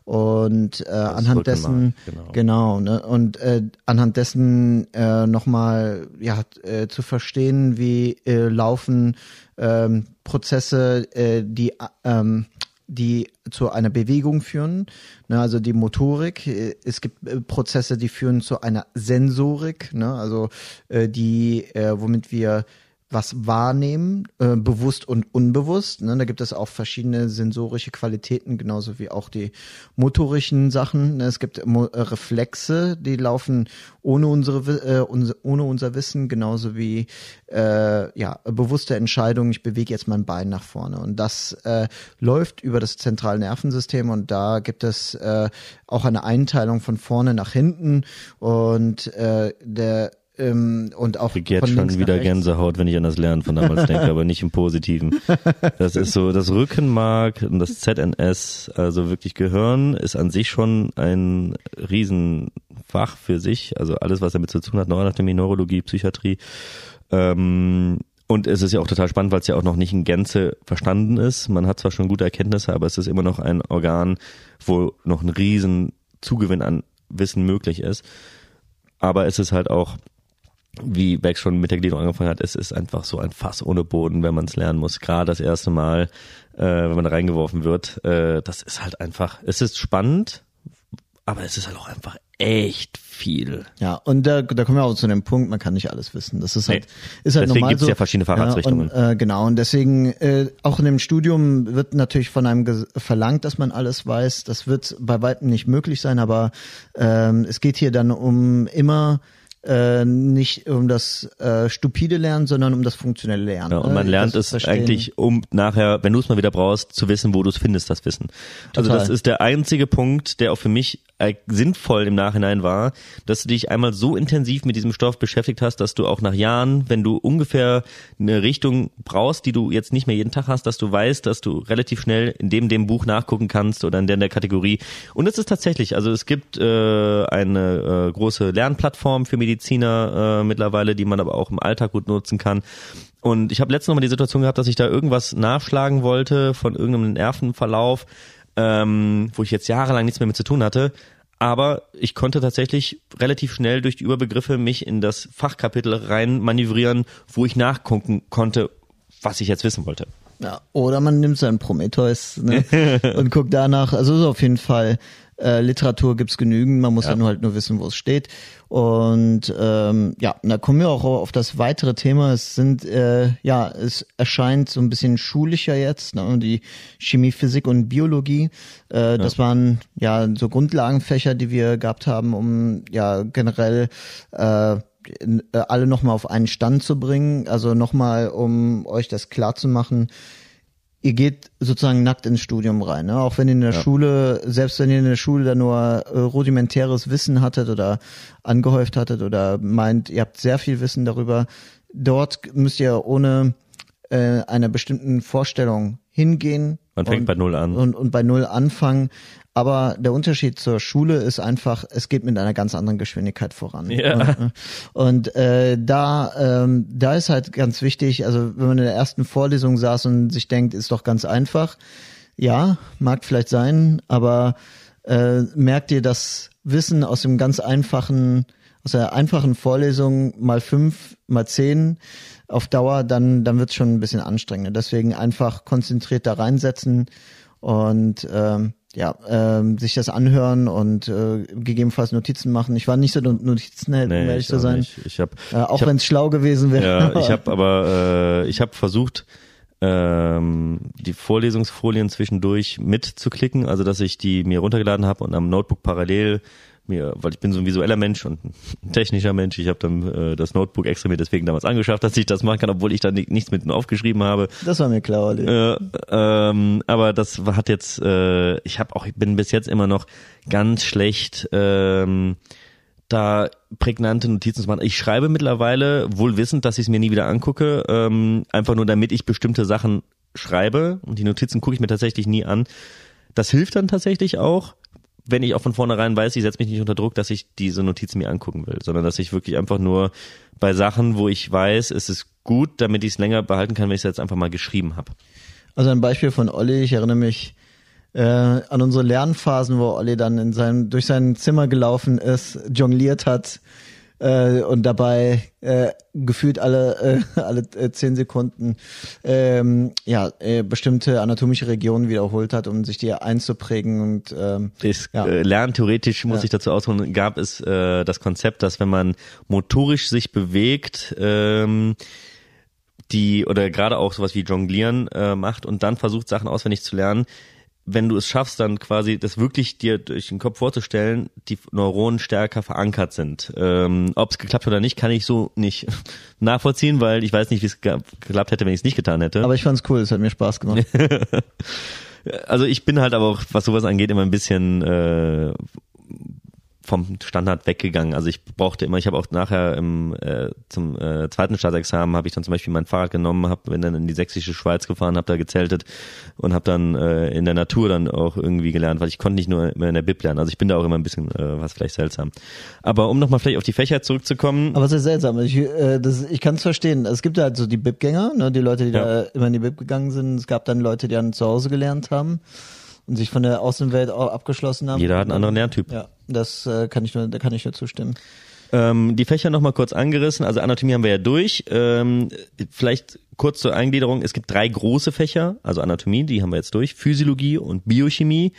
Und äh, anhand dessen, genau, genau ne, und äh, anhand dessen äh, nochmal ja, äh, zu verstehen, wie äh, laufen ähm, Prozesse, äh, die ähm, die zu einer Bewegung führen, ne, also die Motorik. Äh, es gibt äh, Prozesse, die führen zu einer Sensorik, ne, also äh, die, äh, womit wir was wahrnehmen, äh, bewusst und unbewusst. Ne? Da gibt es auch verschiedene sensorische Qualitäten, genauso wie auch die motorischen Sachen. Ne? Es gibt Mo äh, Reflexe, die laufen ohne unsere äh, unser, ohne unser Wissen, genauso wie äh, ja bewusste Entscheidungen. Ich bewege jetzt mein Bein nach vorne und das äh, läuft über das zentrale Nervensystem und da gibt es äh, auch eine Einteilung von vorne nach hinten und äh, der ähm, und auch ich jetzt schon wieder Gänsehaut, wenn ich an das Lernen von damals denke, aber nicht im Positiven. Das ist so, das Rückenmark und das ZNS, also wirklich Gehirn, ist an sich schon ein Riesenfach für sich. Also alles, was damit zu tun hat, Neuroanatomie, Neurologie, Psychiatrie. Ähm, und es ist ja auch total spannend, weil es ja auch noch nicht in Gänze verstanden ist. Man hat zwar schon gute Erkenntnisse, aber es ist immer noch ein Organ, wo noch ein riesen Zugewinn an Wissen möglich ist. Aber es ist halt auch wie Beck schon mit der Gliederung angefangen hat, es ist einfach so ein Fass ohne Boden, wenn man es lernen muss. Gerade das erste Mal, äh, wenn man da reingeworfen wird. Äh, das ist halt einfach, es ist spannend, aber es ist halt auch einfach echt viel. Ja, und da, da kommen wir auch zu dem Punkt, man kann nicht alles wissen. Das ist halt, nee. ist halt deswegen normal gibt's so. ja verschiedene Facharztrichtungen. Ja, und, äh, genau, und deswegen äh, auch in dem Studium wird natürlich von einem verlangt, dass man alles weiß. Das wird bei weitem nicht möglich sein, aber ähm, es geht hier dann um immer äh, nicht um das äh, stupide Lernen, sondern um das funktionelle Lernen. Ja, und man lernt es eigentlich, um nachher, wenn du es mal wieder brauchst, zu wissen, wo du es findest, das Wissen. Also Total. Also das ist der einzige Punkt, der auch für mich äh, sinnvoll im Nachhinein war, dass du dich einmal so intensiv mit diesem Stoff beschäftigt hast, dass du auch nach Jahren, wenn du ungefähr eine Richtung brauchst, die du jetzt nicht mehr jeden Tag hast, dass du weißt, dass du relativ schnell in dem dem Buch nachgucken kannst oder in der, in der Kategorie. Und es ist tatsächlich, also es gibt äh, eine äh, große Lernplattform für Mediziner äh, mittlerweile, die man aber auch im Alltag gut nutzen kann. Und ich habe letztens noch mal die Situation gehabt, dass ich da irgendwas nachschlagen wollte von irgendeinem Nervenverlauf ähm, wo ich jetzt jahrelang nichts mehr mit zu tun hatte. Aber ich konnte tatsächlich relativ schnell durch die Überbegriffe mich in das Fachkapitel rein manövrieren, wo ich nachgucken konnte, was ich jetzt wissen wollte. Ja, oder man nimmt seinen Prometheus ne, und guckt danach. Also so auf jeden Fall äh, Literatur gibt's genügend, man muss ja. ja nur halt nur wissen, wo es steht. Und ähm, ja, da kommen wir auch auf das weitere Thema. Es sind äh, ja, es erscheint so ein bisschen schulischer jetzt, ne? die Chemie, Physik und Biologie. Äh, ja. Das waren ja so Grundlagenfächer, die wir gehabt haben, um ja generell äh, alle nochmal auf einen Stand zu bringen. Also nochmal, um euch das klar zu machen ihr geht sozusagen nackt ins Studium rein, ne? auch wenn ihr in der ja. Schule, selbst wenn ihr in der Schule da nur äh, rudimentäres Wissen hattet oder angehäuft hattet oder meint, ihr habt sehr viel Wissen darüber, dort müsst ihr ohne äh, einer bestimmten Vorstellung hingehen. Man fängt und, bei Null an. Und, und bei Null anfangen. Aber der Unterschied zur Schule ist einfach, es geht mit einer ganz anderen Geschwindigkeit voran. Ja. Und, und äh, da, ähm, da ist halt ganz wichtig, also wenn man in der ersten Vorlesung saß und sich denkt, ist doch ganz einfach, ja, mag vielleicht sein, aber äh, merkt ihr das Wissen aus dem ganz einfachen, aus der einfachen Vorlesung mal fünf, mal zehn auf Dauer, dann, dann wird es schon ein bisschen anstrengender. Deswegen einfach konzentriert da reinsetzen und ähm, ja, ähm, sich das anhören und äh, gegebenenfalls Notizen machen. Ich war nicht so Notizenheld, nee, um ehrlich zu sein. Nicht. Ich hab, äh, auch wenn es schlau gewesen wäre. Ja, ich habe aber äh, ich habe versucht ähm, die Vorlesungsfolien zwischendurch mitzuklicken, also dass ich die mir runtergeladen habe und am Notebook parallel mir, weil ich bin so ein visueller Mensch und ein technischer Mensch, ich habe dann äh, das Notebook extra mir deswegen damals angeschafft, dass ich das machen kann, obwohl ich da nichts mit aufgeschrieben habe. Das war mir klar, Olli. Äh, ähm, aber das hat jetzt, äh, ich habe auch, ich bin bis jetzt immer noch ganz schlecht ähm, da prägnante Notizen zu machen. Ich schreibe mittlerweile, wohl wissend, dass ich es mir nie wieder angucke, ähm, einfach nur damit ich bestimmte Sachen schreibe und die Notizen gucke ich mir tatsächlich nie an. Das hilft dann tatsächlich auch, wenn ich auch von vornherein weiß, ich setze mich nicht unter Druck, dass ich diese Notizen mir angucken will, sondern dass ich wirklich einfach nur bei Sachen, wo ich weiß, es ist gut, damit ich es länger behalten kann, wenn ich es jetzt einfach mal geschrieben habe. Also ein Beispiel von Olli, ich erinnere mich äh, an unsere Lernphasen, wo Olli dann in seinem, durch sein Zimmer gelaufen ist, jongliert hat, äh, und dabei äh, gefühlt alle äh, alle äh, zehn Sekunden ähm, ja äh, bestimmte anatomische Regionen wiederholt hat, um sich die einzuprägen und ähm, das, ja. äh, Lernen theoretisch muss ja. ich dazu ausholen gab es äh, das Konzept, dass wenn man motorisch sich bewegt ähm, die oder gerade auch sowas wie Jonglieren äh, macht und dann versucht Sachen auswendig zu lernen, wenn du es schaffst, dann quasi das wirklich dir durch den Kopf vorzustellen, die Neuronen stärker verankert sind. Ähm, Ob es geklappt hat oder nicht, kann ich so nicht nachvollziehen, weil ich weiß nicht, wie es geklappt hätte, wenn ich es nicht getan hätte. Aber ich fand's cool, es hat mir Spaß gemacht. also ich bin halt aber auch, was sowas angeht, immer ein bisschen äh, vom Standard weggegangen. Also ich brauchte immer, ich habe auch nachher im, äh, zum äh, zweiten Staatsexamen habe ich dann zum Beispiel mein Fahrrad genommen, habe bin dann in die sächsische Schweiz gefahren, habe da gezeltet und habe dann äh, in der Natur dann auch irgendwie gelernt, weil ich konnte nicht nur immer in der Bib lernen. Also ich bin da auch immer ein bisschen äh, was vielleicht seltsam. Aber um nochmal vielleicht auf die Fächer zurückzukommen. Aber es ist seltsam. Ich, äh, das, ich kann es verstehen. Es gibt halt so die Bib-Gänger, ne, die Leute, die ja. da immer in die Bib gegangen sind. Es gab dann Leute, die dann zu Hause gelernt haben und sich von der Außenwelt auch abgeschlossen haben. Jeder hat einen anderen Lerntyp. Ja, das äh, kann ich nur, da kann ich nur zustimmen. Ähm, die Fächer nochmal kurz angerissen. Also Anatomie haben wir ja durch. Ähm, vielleicht kurz zur Eingliederung. Es gibt drei große Fächer, also Anatomie, die haben wir jetzt durch. Physiologie und Biochemie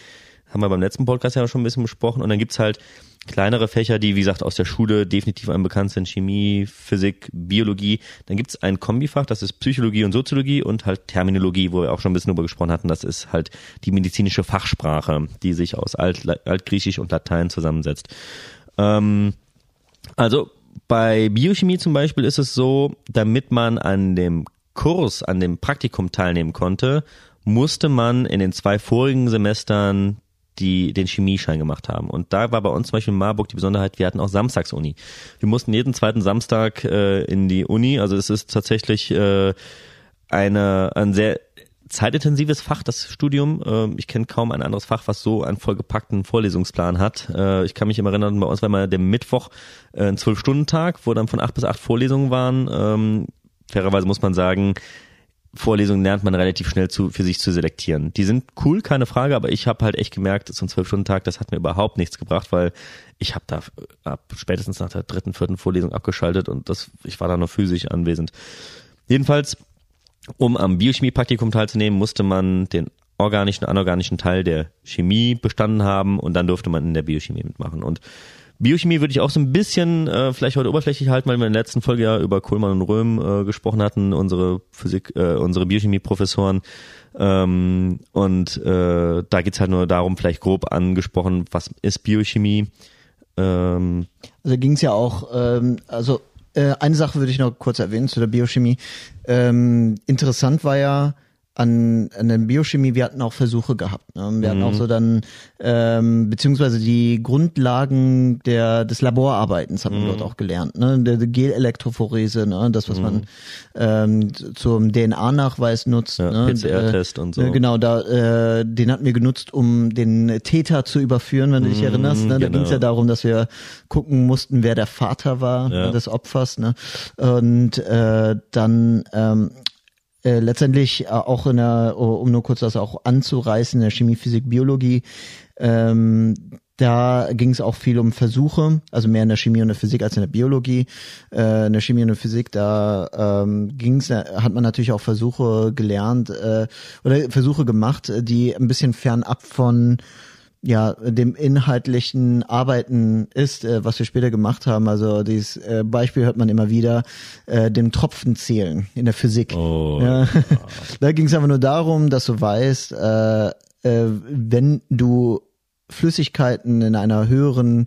haben wir beim letzten Podcast ja schon ein bisschen besprochen. Und dann gibt's halt kleinere Fächer, die, wie gesagt, aus der Schule definitiv einem bekannt sind, Chemie, Physik, Biologie. Dann gibt's ein Kombifach, das ist Psychologie und Soziologie und halt Terminologie, wo wir auch schon ein bisschen drüber gesprochen hatten. Das ist halt die medizinische Fachsprache, die sich aus Alt, Altgriechisch und Latein zusammensetzt. Ähm, also bei Biochemie zum Beispiel ist es so, damit man an dem Kurs, an dem Praktikum teilnehmen konnte, musste man in den zwei vorigen Semestern die den Chemieschein gemacht haben. Und da war bei uns zum Beispiel in Marburg die Besonderheit, wir hatten auch Samstagsuni. Wir mussten jeden zweiten Samstag äh, in die Uni. Also es ist tatsächlich äh, eine, ein sehr zeitintensives Fach, das Studium. Äh, ich kenne kaum ein anderes Fach, was so einen vollgepackten Vorlesungsplan hat. Äh, ich kann mich immer erinnern, bei uns war mal der Mittwoch äh, ein Zwölf-Stunden-Tag, wo dann von acht bis acht Vorlesungen waren. Ähm, fairerweise muss man sagen, Vorlesungen lernt man relativ schnell zu, für sich zu selektieren. Die sind cool, keine Frage, aber ich habe halt echt gemerkt, so ein Zwölf-Stunden-Tag, das hat mir überhaupt nichts gebracht, weil ich habe da ab spätestens nach der dritten, vierten Vorlesung abgeschaltet und das, ich war da nur physisch anwesend. Jedenfalls, um am Biochemie-Praktikum teilzunehmen, musste man den organischen, anorganischen Teil der Chemie bestanden haben und dann durfte man in der Biochemie mitmachen. Und Biochemie würde ich auch so ein bisschen äh, vielleicht heute oberflächlich halten, weil wir in der letzten Folge ja über Kohlmann und Röhm äh, gesprochen hatten, unsere Physik, äh, unsere Biochemie-Professoren. Ähm, und äh, da geht's halt nur darum, vielleicht grob angesprochen, was ist Biochemie? Ähm, also ging's ja auch, ähm, also äh, eine Sache würde ich noch kurz erwähnen zu der Biochemie. Ähm, interessant war ja, an, an der Biochemie, wir hatten auch Versuche gehabt. Ne? Wir hatten mhm. auch so dann, ähm, beziehungsweise die Grundlagen der, des Laborarbeitens haben mhm. wir dort auch gelernt. Ne? Der, der Gelelektrophorese, ne? das, was mhm. man ähm, zum DNA-Nachweis nutzt. Ja, ne? PCR-Test und so. Genau, da, äh, den hatten wir genutzt, um den Täter zu überführen, wenn du dich mhm, erinnerst. Ne? Da genau. ging es ja darum, dass wir gucken mussten, wer der Vater war ja. des Opfers. Ne? Und äh, dann ähm, äh, letztendlich äh, auch in der, um nur kurz das auch anzureißen, in der Chemie, Physik, Biologie, ähm, da ging es auch viel um Versuche, also mehr in der Chemie und der Physik als in der Biologie. Äh, in der Chemie und der Physik, da ähm, ging's, hat man natürlich auch Versuche gelernt äh, oder Versuche gemacht, die ein bisschen fernab von ja dem inhaltlichen Arbeiten ist, äh, was wir später gemacht haben. Also dieses äh, Beispiel hört man immer wieder, äh, dem Tropfen zählen in der Physik. Oh. Ja. da ging es einfach nur darum, dass du weißt, äh, äh, wenn du Flüssigkeiten in einer höheren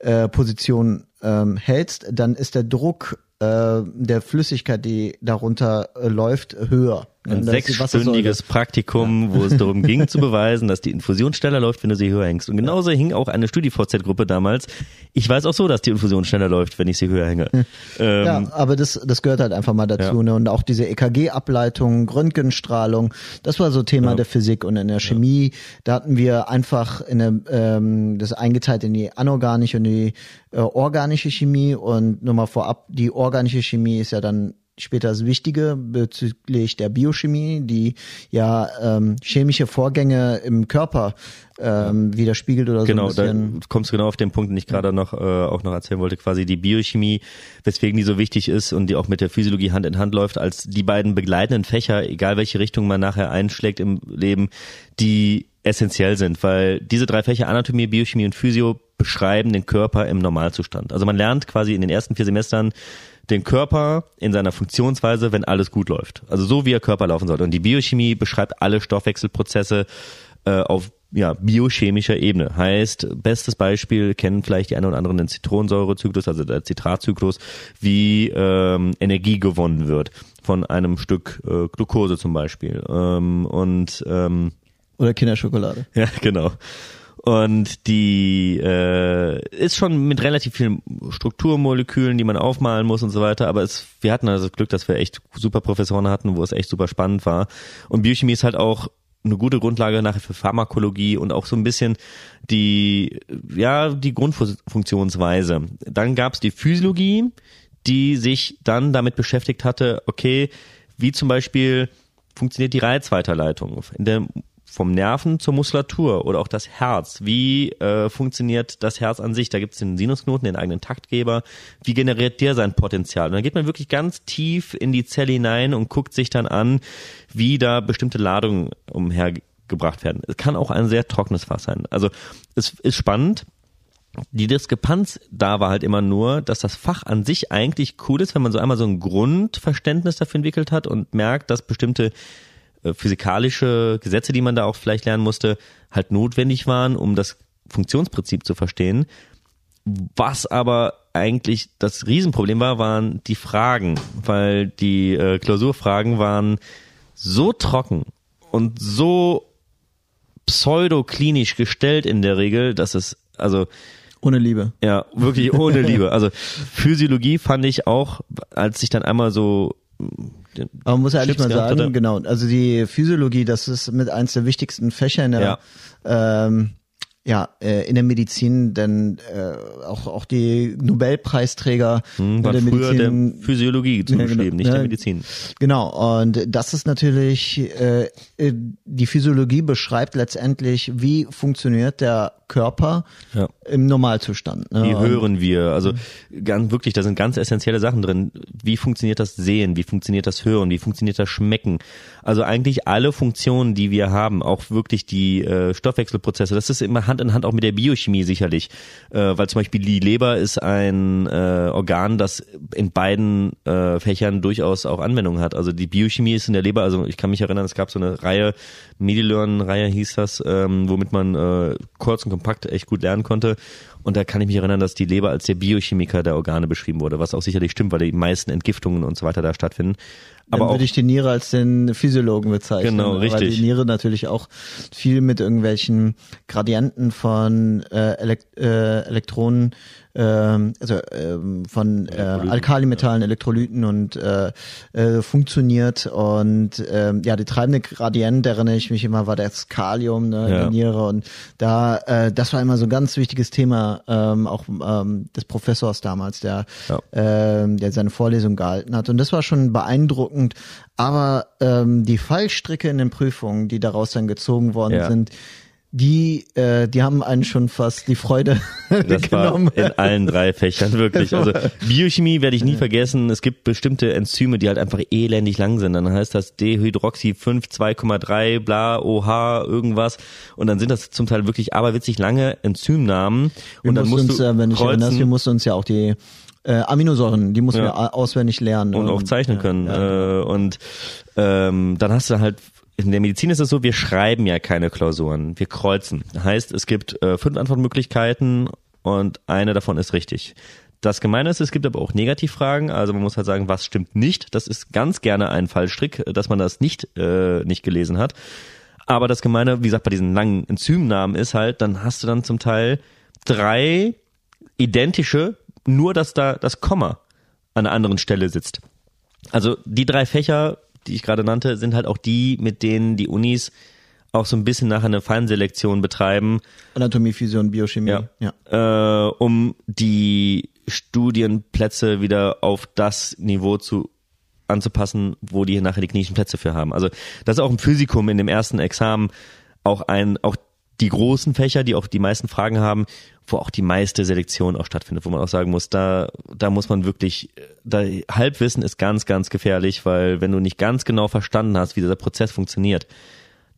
äh, Position ähm, hältst, dann ist der Druck der Flüssigkeit, die darunter läuft, höher. Ein sechsstündiges Praktikum, wo es darum ging zu beweisen, dass die Infusion schneller läuft, wenn du sie höher hängst. Und genauso hing auch eine StudiVZ-Gruppe damals. Ich weiß auch so, dass die Infusion schneller läuft, wenn ich sie höher hänge. ähm, ja, aber das, das gehört halt einfach mal dazu. Ja. Ne? Und auch diese EKG-Ableitung, Röntgenstrahlung, das war so Thema ja. der Physik. Und in der Chemie, da hatten wir einfach in der, ähm, das eingeteilt in die anorganische und die äh, organische Chemie. Und nur mal vorab, die organische Chemie ist ja dann später das Wichtige bezüglich der Biochemie, die ja ähm, chemische Vorgänge im Körper ähm, widerspiegelt oder genau, so. Genau, da kommst du genau auf den Punkt, den ich gerade noch äh, auch noch erzählen wollte, quasi die Biochemie, weswegen die so wichtig ist und die auch mit der Physiologie Hand in Hand läuft, als die beiden begleitenden Fächer, egal welche Richtung man nachher einschlägt im Leben, die essentiell sind, weil diese drei Fächer Anatomie, Biochemie und Physio beschreiben den Körper im Normalzustand. Also man lernt quasi in den ersten vier Semestern den Körper in seiner Funktionsweise, wenn alles gut läuft. Also so wie der Körper laufen sollte. Und die Biochemie beschreibt alle Stoffwechselprozesse äh, auf ja, biochemischer Ebene. Heißt, bestes Beispiel kennen vielleicht die einen oder anderen den Zitronensäurezyklus, also der Zitratzyklus, wie ähm, Energie gewonnen wird von einem Stück äh, Glucose zum Beispiel. Ähm, und ähm, oder Kinderschokolade. Ja, genau. Und die äh, ist schon mit relativ vielen Strukturmolekülen, die man aufmalen muss und so weiter. Aber es, wir hatten also das Glück, dass wir echt super Professoren hatten, wo es echt super spannend war. Und Biochemie ist halt auch eine gute Grundlage nachher für Pharmakologie und auch so ein bisschen die, ja, die Grundfunktionsweise. Dann gab es die Physiologie, die sich dann damit beschäftigt hatte, okay, wie zum Beispiel funktioniert die Reizweiterleitung. In der vom Nerven zur Muskulatur oder auch das Herz. Wie äh, funktioniert das Herz an sich? Da gibt es den Sinusknoten, den eigenen Taktgeber. Wie generiert der sein Potenzial? Und dann geht man wirklich ganz tief in die Zelle hinein und guckt sich dann an, wie da bestimmte Ladungen umhergebracht werden. Es kann auch ein sehr trockenes Fass sein. Also es ist spannend. Die Diskrepanz da war halt immer nur, dass das Fach an sich eigentlich cool ist, wenn man so einmal so ein Grundverständnis dafür entwickelt hat und merkt, dass bestimmte physikalische Gesetze, die man da auch vielleicht lernen musste, halt notwendig waren, um das Funktionsprinzip zu verstehen. Was aber eigentlich das Riesenproblem war, waren die Fragen, weil die äh, Klausurfragen waren so trocken und so pseudoklinisch gestellt in der Regel, dass es also ohne Liebe. Ja, wirklich ohne Liebe. Also Physiologie fand ich auch, als ich dann einmal so aber man muss ja eigentlich mal sagen, genau, also die Physiologie, das ist mit eins der wichtigsten Fächer in der ja. ähm, ja, äh, in der Medizin, denn äh, auch auch die Nobelpreisträger hm, der früher Medizin, der Physiologie zugeschrieben, ja, genau, nicht der Medizin. Genau, und das ist natürlich äh, äh, die Physiologie beschreibt letztendlich, wie funktioniert der Körper ja. im Normalzustand. Ne? Wie hören wir? Also ganz wirklich, da sind ganz essentielle Sachen drin. Wie funktioniert das Sehen? Wie funktioniert das Hören? Wie funktioniert das Schmecken? Also eigentlich alle Funktionen, die wir haben, auch wirklich die äh, Stoffwechselprozesse. Das ist immer Hand in Hand auch mit der Biochemie sicherlich, äh, weil zum Beispiel die Leber ist ein äh, Organ, das in beiden äh, Fächern durchaus auch Anwendung hat. Also die Biochemie ist in der Leber. Also ich kann mich erinnern, es gab so eine Reihe, MediLearn-Reihe hieß das, ähm, womit man äh, kurz und kompakt echt gut lernen konnte. Und da kann ich mich erinnern, dass die Leber als der Biochemiker der Organe beschrieben wurde, was auch sicherlich stimmt, weil die meisten Entgiftungen und so weiter da stattfinden. Aber Dann würde ich die Niere als den Physiologen bezeichnen. Genau, richtig. Weil die Niere natürlich auch viel mit irgendwelchen Gradienten von äh, Elekt äh, Elektronen ähm, also ähm, von äh, Alkalimetallen, Elektrolyten und äh, äh, funktioniert und ähm, ja die treibende Gradient, erinnere ich mich immer, war das Kalium ne, ja. in der Niere und da äh, das war immer so ein ganz wichtiges Thema ähm, auch ähm, des Professors damals, der ja. ähm, der seine Vorlesung gehalten hat und das war schon beeindruckend, aber ähm, die Fallstricke in den Prüfungen, die daraus dann gezogen worden ja. sind, die, äh, die haben einen schon fast die Freude das genommen. War in allen drei Fächern wirklich. Also Biochemie werde ich nie vergessen. Es gibt bestimmte Enzyme, die halt einfach elendig lang sind. Dann heißt das Dehydroxy 5 2,3 bla OH irgendwas und dann sind das zum Teil wirklich aberwitzig lange Enzymnamen wir und dann musst uns, du wenn ich erinnerst, wir mussten uns ja auch die äh, Aminosäuren, die mussten ja. wir auswendig lernen und, und auch zeichnen können. Ja. Äh, und ähm, dann hast du halt in der Medizin ist es so, wir schreiben ja keine Klausuren, wir kreuzen. Heißt, es gibt äh, fünf Antwortmöglichkeiten und eine davon ist richtig. Das Gemeine ist, es gibt aber auch Negativfragen, also man muss halt sagen, was stimmt nicht. Das ist ganz gerne ein Fallstrick, dass man das nicht, äh, nicht gelesen hat. Aber das Gemeine, wie gesagt, bei diesen langen Enzymnamen ist halt, dann hast du dann zum Teil drei identische, nur dass da das Komma an einer anderen Stelle sitzt. Also die drei Fächer die ich gerade nannte, sind halt auch die, mit denen die Unis auch so ein bisschen nachher eine Feinselektion betreiben. Anatomie, Physion, Biochemie. Ja. ja. Äh, um die Studienplätze wieder auf das Niveau zu anzupassen, wo die nachher die klinischen Plätze für haben. Also das ist auch im Physikum in dem ersten Examen auch ein, auch die großen Fächer, die auch die meisten Fragen haben, wo auch die meiste Selektion auch stattfindet, wo man auch sagen muss, da, da muss man wirklich, da Halbwissen ist ganz, ganz gefährlich, weil wenn du nicht ganz genau verstanden hast, wie dieser Prozess funktioniert,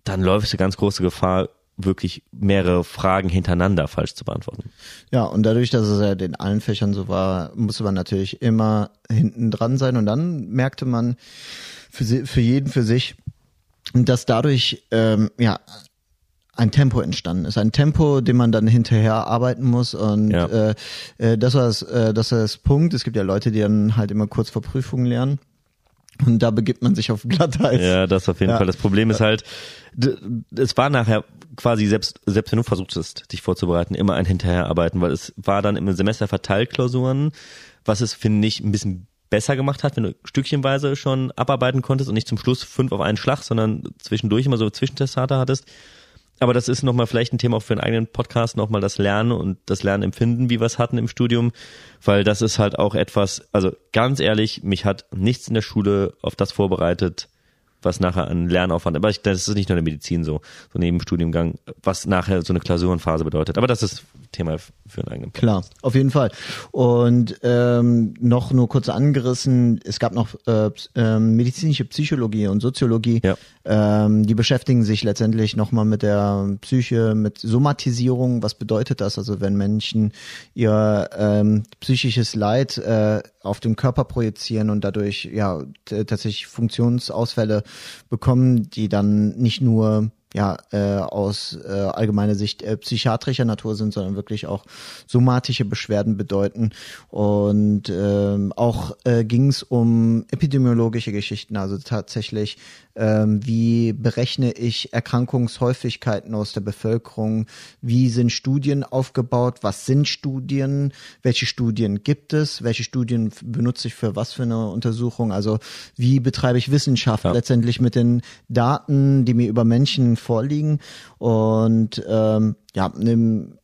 dann läufst du ganz große Gefahr, wirklich mehrere Fragen hintereinander falsch zu beantworten. Ja, und dadurch, dass es ja in allen Fächern so war, musste man natürlich immer hinten dran sein und dann merkte man für, für jeden für sich, dass dadurch ähm, ja ein Tempo entstanden ist. Ein Tempo, dem man dann hinterher arbeiten muss. Und ja. äh, äh, das, war das, äh, das war das Punkt. Es gibt ja Leute, die dann halt immer kurz vor Prüfungen lernen. Und da begibt man sich auf Glatteis. Ja, das auf jeden ja. Fall. Das Problem ist halt, es war nachher quasi selbst, selbst wenn du versuchtest, dich vorzubereiten, immer ein Hinterherarbeiten, weil es war dann im Semester verteilt Klausuren, was es, finde ich, ein bisschen besser gemacht hat, wenn du stückchenweise schon abarbeiten konntest und nicht zum Schluss fünf auf einen Schlag, sondern zwischendurch immer so Zwischentestate hattest aber das ist nochmal vielleicht ein Thema auch für einen eigenen Podcast, nochmal das Lernen und das Lernempfinden, wie wir es hatten im Studium, weil das ist halt auch etwas, also ganz ehrlich, mich hat nichts in der Schule auf das vorbereitet, was nachher an Lernaufwand, aber ich, das ist nicht nur in der Medizin so, so neben Studiengang, was nachher so eine Klausurenphase bedeutet. Aber das ist Thema für einen eigenen Podcast. Klar, auf jeden Fall. Und ähm, noch nur kurz angerissen, es gab noch äh, äh, medizinische Psychologie und Soziologie, ja. ähm, die beschäftigen sich letztendlich nochmal mit der Psyche, mit Somatisierung. Was bedeutet das? Also wenn Menschen ihr ähm, psychisches Leid äh, auf den Körper projizieren und dadurch ja tatsächlich Funktionsausfälle bekommen, die dann nicht nur ja äh, aus äh, allgemeiner Sicht äh, psychiatrischer Natur sind, sondern wirklich auch somatische Beschwerden bedeuten. Und ähm, auch äh, ging es um epidemiologische Geschichten, also tatsächlich ähm, wie berechne ich Erkrankungshäufigkeiten aus der Bevölkerung, wie sind Studien aufgebaut, was sind Studien, welche Studien gibt es, welche Studien benutze ich für was für eine Untersuchung, also wie betreibe ich Wissenschaft ja. letztendlich mit den Daten, die mir über Menschen vorliegen und ähm, ja,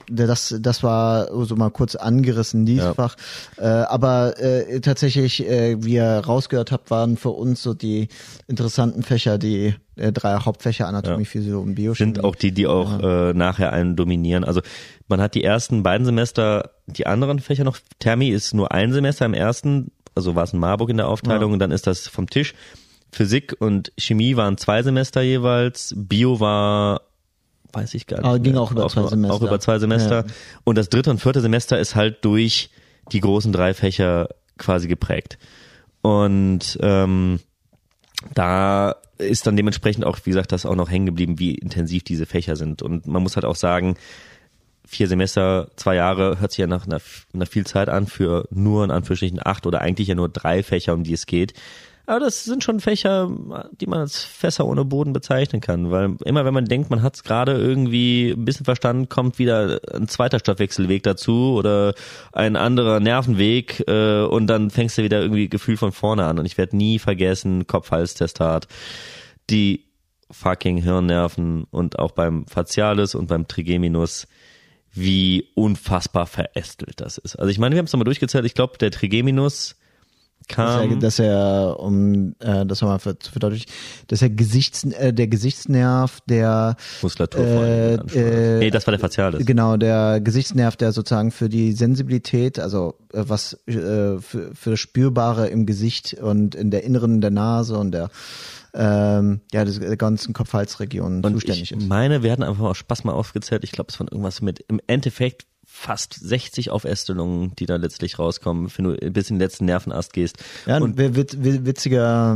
das, das war so mal kurz angerissen, dieses ja. Fach. Äh, aber äh, tatsächlich, äh, wie ihr rausgehört habt, waren für uns so die interessanten Fächer, die äh, drei Hauptfächer Anatomie, ja. Physik und Biochemie. Sind auch die, die auch ja. äh, nachher einen dominieren. Also man hat die ersten beiden Semester die anderen Fächer noch. Thermi ist nur ein Semester im ersten, also war es in Marburg in der Aufteilung und dann ist das vom Tisch. Physik und Chemie waren zwei Semester jeweils. Bio war weiß ich gar nicht. Aber ging auch über auch, zwei Semester. Auch über zwei Semester. Ja. Und das dritte und vierte Semester ist halt durch die großen drei Fächer quasi geprägt. Und ähm, da ist dann dementsprechend auch, wie gesagt, das auch noch hängen geblieben, wie intensiv diese Fächer sind. Und man muss halt auch sagen, vier Semester, zwei Jahre hört sich ja nach einer, nach viel Zeit an für nur in Anführungsstrichen acht oder eigentlich ja nur drei Fächer, um die es geht. Aber das sind schon Fächer, die man als Fässer ohne Boden bezeichnen kann, weil immer wenn man denkt, man hat es gerade irgendwie ein bisschen verstanden, kommt wieder ein zweiter Stoffwechselweg dazu oder ein anderer Nervenweg äh, und dann fängst du wieder irgendwie Gefühl von vorne an. Und ich werde nie vergessen, Kopf-Hals-Testat, die fucking Hirnnerven und auch beim Facialis und beim Trigeminus wie unfassbar verästelt das ist. Also ich meine, wir haben es nochmal durchgezählt, ich glaube, der Trigeminus kam. Dass er, dass er um äh, das nochmal zu verdeutlichen, dass er Gesichts, äh, der Gesichtsnerv, der Muskulatur äh, äh, Nee, das war der Facialis. Genau, der Gesichtsnerv, der sozusagen für die Sensibilität, also äh, was äh, für, für das Spürbare im Gesicht und in der inneren der Nase und der ähm, ja, der ganzen Kopf-Hals-Region zuständig ich ist. meine, wir hatten einfach mal Spaß mal aufgezählt. Ich glaube, es waren irgendwas mit im Endeffekt fast 60 Aufästelungen, die da letztlich rauskommen, wenn du bis in den letzten Nervenast gehst. Ja, und witz, witziger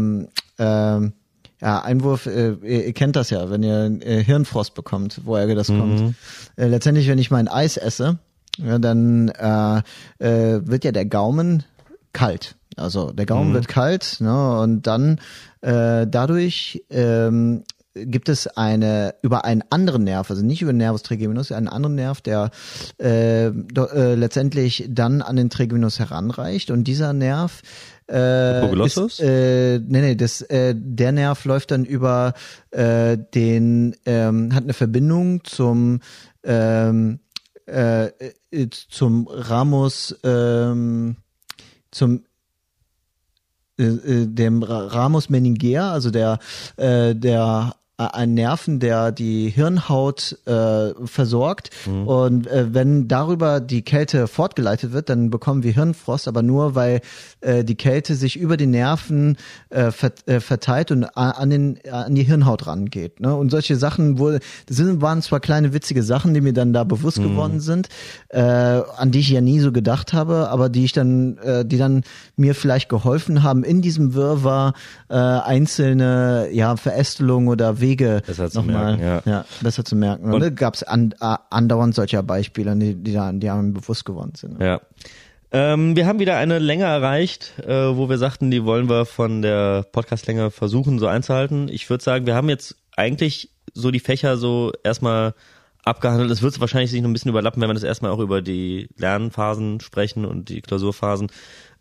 ähm, ja, Einwurf, äh, ihr, ihr kennt das ja, wenn ihr äh, Hirnfrost bekommt, woher das mhm. kommt. Äh, letztendlich, wenn ich mein Eis esse, ja, dann äh, äh, wird ja der Gaumen kalt. Also der Gaumen mhm. wird kalt, ne, und dann äh, dadurch ähm, gibt es eine über einen anderen Nerv, also nicht über den Nervus trigeminus, einen anderen Nerv, der äh, do, äh, letztendlich dann an den Trigeminus heranreicht. Und dieser Nerv äh, ist, äh, nee, nee, das, äh, der Nerv läuft dann über äh, den, ähm, hat eine Verbindung zum ähm, äh, äh zum Ramus, ähm, zum äh, äh, dem Ramus meningea, also der, äh, der ein Nerven, der die Hirnhaut äh, versorgt. Mhm. Und äh, wenn darüber die Kälte fortgeleitet wird, dann bekommen wir Hirnfrost, aber nur weil äh, die Kälte sich über die Nerven äh, äh verteilt und an, den, an die Hirnhaut rangeht. Ne? Und solche Sachen wohl, das sind, waren zwar kleine witzige Sachen, die mir dann da bewusst mhm. geworden sind, äh, an die ich ja nie so gedacht habe, aber die ich dann, äh, die dann mir vielleicht geholfen haben, in diesem Wirrwarr äh, einzelne ja, Verästelungen oder Wege nochmal ja. ja, besser zu merken. Und, und gab es an, andauernd solcher Beispiele, die, die, da, die haben bewusst geworden sind. Ja. Ähm, wir haben wieder eine Länge erreicht, äh, wo wir sagten, die wollen wir von der Podcastlänge versuchen so einzuhalten. Ich würde sagen, wir haben jetzt eigentlich so die Fächer so erstmal abgehandelt. Es wird wahrscheinlich sich noch ein bisschen überlappen, wenn wir das erstmal auch über die Lernphasen sprechen und die Klausurphasen.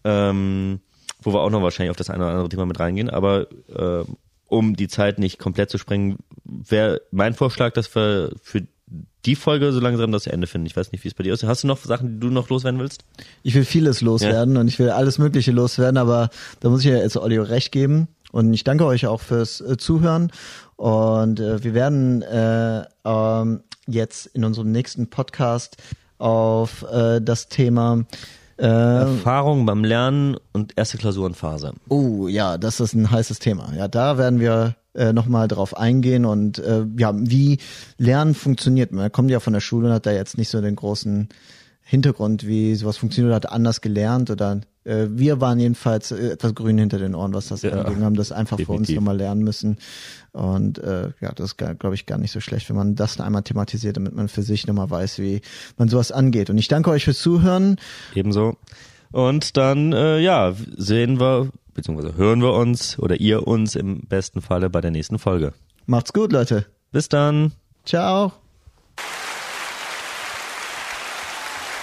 Ähm, wo wir auch noch wahrscheinlich auf das eine oder andere Thema mit reingehen. Aber äh, um die Zeit nicht komplett zu sprengen, wäre mein Vorschlag, dass wir für die Folge so langsam das Ende finden. Ich weiß nicht, wie es bei dir aussieht. Hast du noch Sachen, die du noch loswerden willst? Ich will vieles loswerden ja. und ich will alles Mögliche loswerden, aber da muss ich ja jetzt Audio recht geben. Und ich danke euch auch fürs äh, Zuhören. Und äh, wir werden äh, ähm, jetzt in unserem nächsten Podcast auf äh, das Thema äh, Erfahrung beim Lernen und erste Klausurenphase. Oh ja, das ist ein heißes Thema. Ja, da werden wir äh, nochmal drauf eingehen und äh, ja, wie Lernen funktioniert. Man kommt ja von der Schule und hat da jetzt nicht so den großen Hintergrund, wie sowas funktioniert, hat anders gelernt oder äh, wir waren jedenfalls äh, etwas grün hinter den Ohren, was das ja, anging, haben das einfach definitiv. für uns nochmal lernen müssen. Und äh, ja, das ist, glaube ich, gar nicht so schlecht, wenn man das einmal thematisiert, damit man für sich nochmal weiß, wie man sowas angeht. Und ich danke euch fürs Zuhören. Ebenso. Und dann, äh, ja, sehen wir, beziehungsweise hören wir uns oder ihr uns im besten Falle bei der nächsten Folge. Macht's gut, Leute. Bis dann. Ciao.